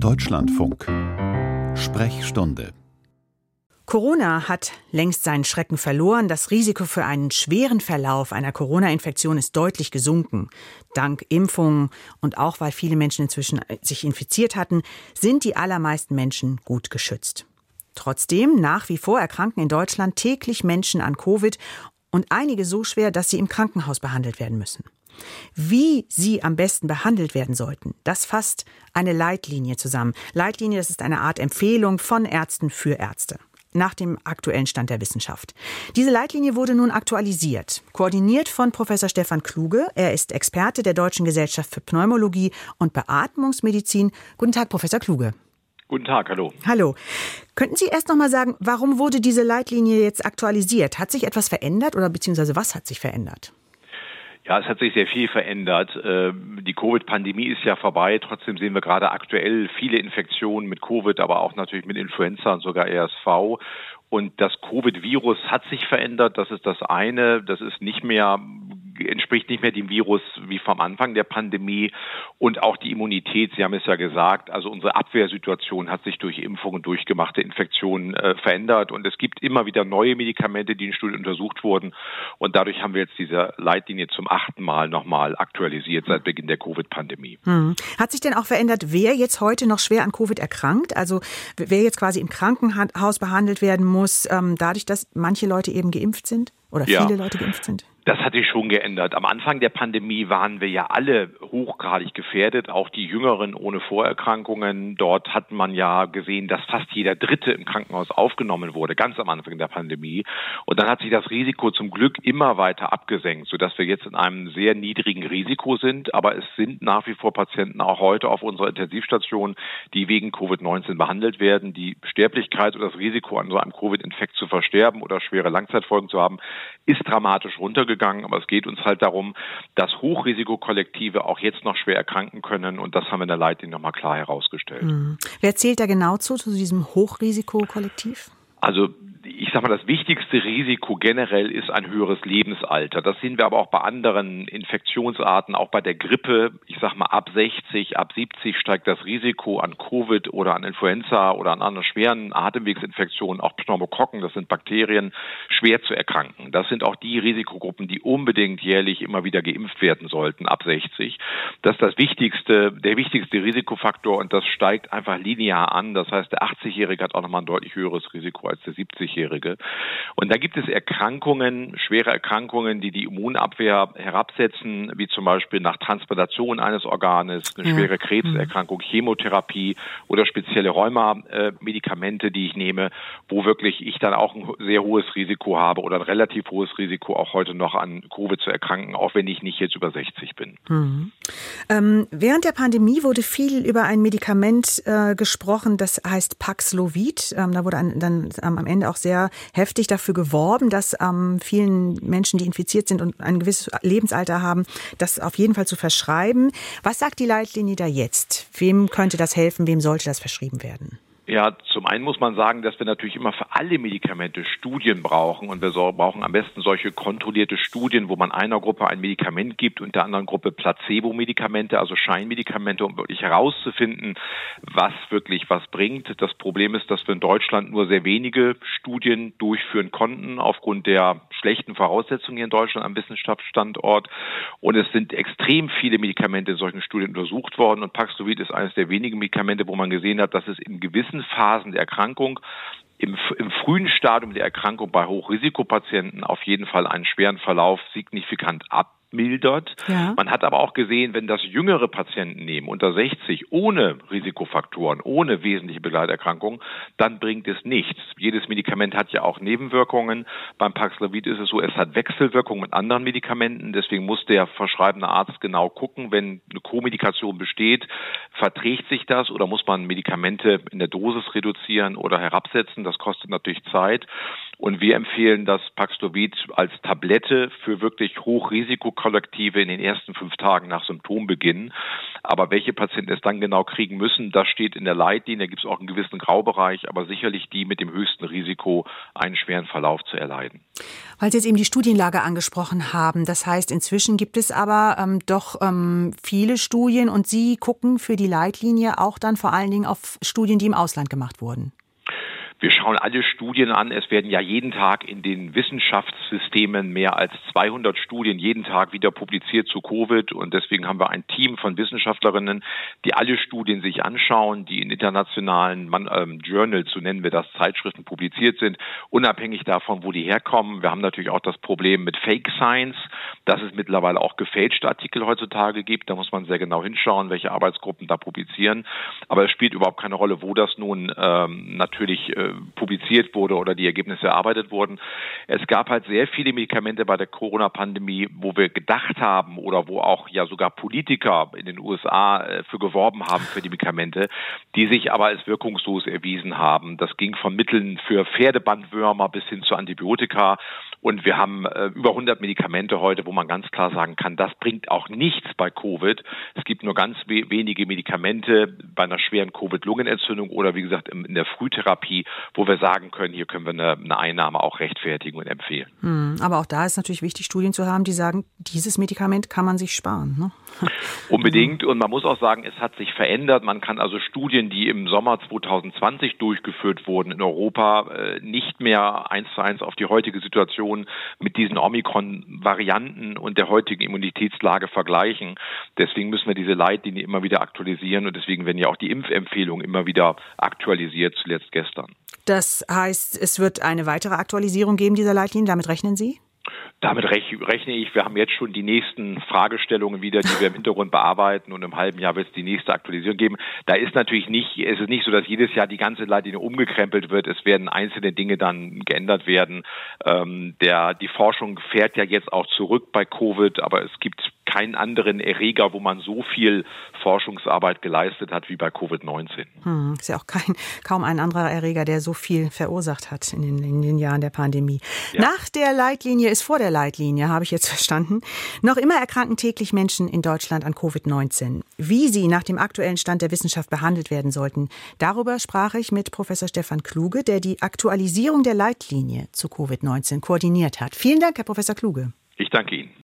Deutschlandfunk Sprechstunde Corona hat längst seinen Schrecken verloren. Das Risiko für einen schweren Verlauf einer Corona-Infektion ist deutlich gesunken. Dank Impfungen und auch weil viele Menschen inzwischen sich infiziert hatten, sind die allermeisten Menschen gut geschützt. Trotzdem, nach wie vor erkranken in Deutschland täglich Menschen an Covid und einige so schwer, dass sie im Krankenhaus behandelt werden müssen. Wie sie am besten behandelt werden sollten, das fasst eine Leitlinie zusammen. Leitlinie, das ist eine Art Empfehlung von Ärzten für Ärzte nach dem aktuellen Stand der Wissenschaft. Diese Leitlinie wurde nun aktualisiert, koordiniert von Professor Stefan Kluge. Er ist Experte der Deutschen Gesellschaft für Pneumologie und Beatmungsmedizin. Guten Tag, Professor Kluge. Guten Tag, hallo. Hallo. Könnten Sie erst noch mal sagen, warum wurde diese Leitlinie jetzt aktualisiert? Hat sich etwas verändert oder beziehungsweise was hat sich verändert? Ja, es hat sich sehr viel verändert. Ähm, die Covid-Pandemie ist ja vorbei. Trotzdem sehen wir gerade aktuell viele Infektionen mit Covid, aber auch natürlich mit Influenza und sogar RSV. Und das Covid-Virus hat sich verändert. Das ist das eine. Das ist nicht mehr entspricht nicht mehr dem Virus wie vom Anfang der Pandemie und auch die Immunität, Sie haben es ja gesagt, also unsere Abwehrsituation hat sich durch Impfungen, durchgemachte Infektionen äh, verändert und es gibt immer wieder neue Medikamente, die in Studien untersucht wurden und dadurch haben wir jetzt diese Leitlinie zum achten Mal nochmal aktualisiert seit Beginn der Covid-Pandemie. Hm. Hat sich denn auch verändert, wer jetzt heute noch schwer an Covid erkrankt? Also wer jetzt quasi im Krankenhaus behandelt werden muss, ähm, dadurch, dass manche Leute eben geimpft sind oder viele ja. Leute geimpft sind? Das hat sich schon geändert. Am Anfang der Pandemie waren wir ja alle hochgradig gefährdet, auch die Jüngeren ohne Vorerkrankungen. Dort hat man ja gesehen, dass fast jeder Dritte im Krankenhaus aufgenommen wurde, ganz am Anfang der Pandemie. Und dann hat sich das Risiko zum Glück immer weiter abgesenkt, sodass wir jetzt in einem sehr niedrigen Risiko sind. Aber es sind nach wie vor Patienten auch heute auf unserer Intensivstation, die wegen Covid-19 behandelt werden. Die Sterblichkeit oder das Risiko an so einem Covid-Infekt zu versterben oder schwere Langzeitfolgen zu haben, ist dramatisch runtergegangen gegangen, aber es geht uns halt darum, dass Hochrisikokollektive auch jetzt noch schwer erkranken können und das haben wir in der Leitlinie nochmal klar herausgestellt. Mhm. Wer zählt da genau zu, zu diesem Hochrisikokollektiv? Also ich sage mal, das wichtigste Risiko generell ist ein höheres Lebensalter. Das sehen wir aber auch bei anderen Infektionsarten, auch bei der Grippe. Ich sage mal, ab 60, ab 70 steigt das Risiko an Covid oder an Influenza oder an anderen schweren Atemwegsinfektionen, auch Pneumokokken, das sind Bakterien, schwer zu erkranken. Das sind auch die Risikogruppen, die unbedingt jährlich immer wieder geimpft werden sollten, ab 60. Das ist das wichtigste, der wichtigste Risikofaktor und das steigt einfach linear an. Das heißt, der 80-Jährige hat auch nochmal ein deutlich höheres Risiko als der 70 60-Jährige. Und da gibt es Erkrankungen, schwere Erkrankungen, die die Immunabwehr herabsetzen, wie zum Beispiel nach Transplantation eines Organes, eine schwere Krebserkrankung, Chemotherapie oder spezielle Rheuma-Medikamente, die ich nehme, wo wirklich ich dann auch ein sehr hohes Risiko habe oder ein relativ hohes Risiko auch heute noch an Covid zu erkranken, auch wenn ich nicht jetzt über 60 bin. Mhm. Ähm, während der Pandemie wurde viel über ein Medikament äh, gesprochen, das heißt Paxlovid. Ähm, da wurde ein, dann ähm, am Ende auch sehr heftig dafür geworben, dass ähm, vielen Menschen, die infiziert sind und ein gewisses Lebensalter haben, das auf jeden Fall zu verschreiben. Was sagt die Leitlinie da jetzt? Wem könnte das helfen? Wem sollte das verschrieben werden? Ja, zum einen muss man sagen, dass wir natürlich immer für alle Medikamente Studien brauchen und wir brauchen am besten solche kontrollierte Studien, wo man einer Gruppe ein Medikament gibt und der anderen Gruppe Placebo-Medikamente, also Scheinmedikamente, um wirklich herauszufinden, was wirklich was bringt. Das Problem ist, dass wir in Deutschland nur sehr wenige Studien durchführen konnten aufgrund der schlechten Voraussetzungen hier in Deutschland am Wissenschaftsstandort und es sind extrem viele Medikamente in solchen Studien untersucht worden und Paxlovid ist eines der wenigen Medikamente, wo man gesehen hat, dass es in gewissen frühen Phasen der Erkrankung, im, im frühen Stadium der Erkrankung bei Hochrisikopatienten auf jeden Fall einen schweren Verlauf signifikant ab mildert. Ja. Man hat aber auch gesehen, wenn das jüngere Patienten nehmen, unter 60, ohne Risikofaktoren, ohne wesentliche Begleiterkrankungen, dann bringt es nichts. Jedes Medikament hat ja auch Nebenwirkungen. Beim Paxlovid ist es so, es hat Wechselwirkungen mit anderen Medikamenten. Deswegen muss der verschreibende Arzt genau gucken, wenn eine Co-Medikation besteht, verträgt sich das oder muss man Medikamente in der Dosis reduzieren oder herabsetzen. Das kostet natürlich Zeit. Und wir empfehlen das Paxlovid als Tablette für wirklich Hochrisikokollektive in den ersten fünf Tagen nach Symptombeginn. Aber welche Patienten es dann genau kriegen müssen, das steht in der Leitlinie. Da gibt es auch einen gewissen Graubereich, aber sicherlich die mit dem höchsten Risiko, einen schweren Verlauf zu erleiden. Weil Sie jetzt eben die Studienlage angesprochen haben. Das heißt, inzwischen gibt es aber ähm, doch ähm, viele Studien und Sie gucken für die Leitlinie auch dann vor allen Dingen auf Studien, die im Ausland gemacht wurden. Wir schauen alle Studien an. Es werden ja jeden Tag in den Wissenschaftssystemen mehr als 200 Studien jeden Tag wieder publiziert zu Covid. Und deswegen haben wir ein Team von Wissenschaftlerinnen, die alle Studien sich anschauen, die in internationalen ähm, Journals, so nennen wir das, Zeitschriften publiziert sind, unabhängig davon, wo die herkommen. Wir haben natürlich auch das Problem mit Fake Science, dass es mittlerweile auch gefälschte Artikel heutzutage gibt. Da muss man sehr genau hinschauen, welche Arbeitsgruppen da publizieren. Aber es spielt überhaupt keine Rolle, wo das nun ähm, natürlich äh, publiziert wurde oder die Ergebnisse erarbeitet wurden. Es gab halt sehr viele Medikamente bei der Corona-Pandemie, wo wir gedacht haben oder wo auch ja sogar Politiker in den USA äh, für geworben haben für die Medikamente, die sich aber als wirkungslos erwiesen haben. Das ging von Mitteln für Pferdebandwürmer bis hin zu Antibiotika. Und wir haben äh, über 100 Medikamente heute, wo man ganz klar sagen kann, das bringt auch nichts bei Covid. Es gibt nur ganz we wenige Medikamente bei einer schweren Covid-Lungenentzündung oder wie gesagt in der Frühtherapie, wo wir sagen können, hier können wir eine, eine Einnahme auch rechtfertigen und empfehlen. Hm, aber auch da ist natürlich wichtig, Studien zu haben, die sagen, dieses Medikament kann man sich sparen. Ne? Unbedingt. Und man muss auch sagen, es hat sich verändert. Man kann also Studien, die im Sommer 2020 durchgeführt wurden in Europa, äh, nicht mehr eins zu eins auf die heutige Situation mit diesen Omikron-Varianten und der heutigen Immunitätslage vergleichen. Deswegen müssen wir diese Leitlinie immer wieder aktualisieren und deswegen werden ja auch die Impfempfehlungen immer wieder aktualisiert, zuletzt gestern. Das heißt, es wird eine weitere Aktualisierung geben dieser Leitlinie. Damit rechnen Sie? Damit rechne ich. Wir haben jetzt schon die nächsten Fragestellungen wieder, die wir im Hintergrund bearbeiten und im halben Jahr wird es die nächste Aktualisierung geben. Da ist natürlich nicht, es ist nicht so, dass jedes Jahr die ganze Leitlinie umgekrempelt wird. Es werden einzelne Dinge dann geändert werden. Ähm, der, die Forschung fährt ja jetzt auch zurück bei Covid, aber es gibt keinen anderen Erreger, wo man so viel Forschungsarbeit geleistet hat wie bei Covid-19. Hm, ist ja auch kein, kaum ein anderer Erreger, der so viel verursacht hat in den, in den Jahren der Pandemie. Ja. Nach der Leitlinie ist vor der Leitlinie, habe ich jetzt verstanden. Noch immer erkranken täglich Menschen in Deutschland an Covid-19. Wie sie nach dem aktuellen Stand der Wissenschaft behandelt werden sollten, darüber sprach ich mit Professor Stefan Kluge, der die Aktualisierung der Leitlinie zu Covid-19 koordiniert hat. Vielen Dank, Herr Professor Kluge. Ich danke Ihnen.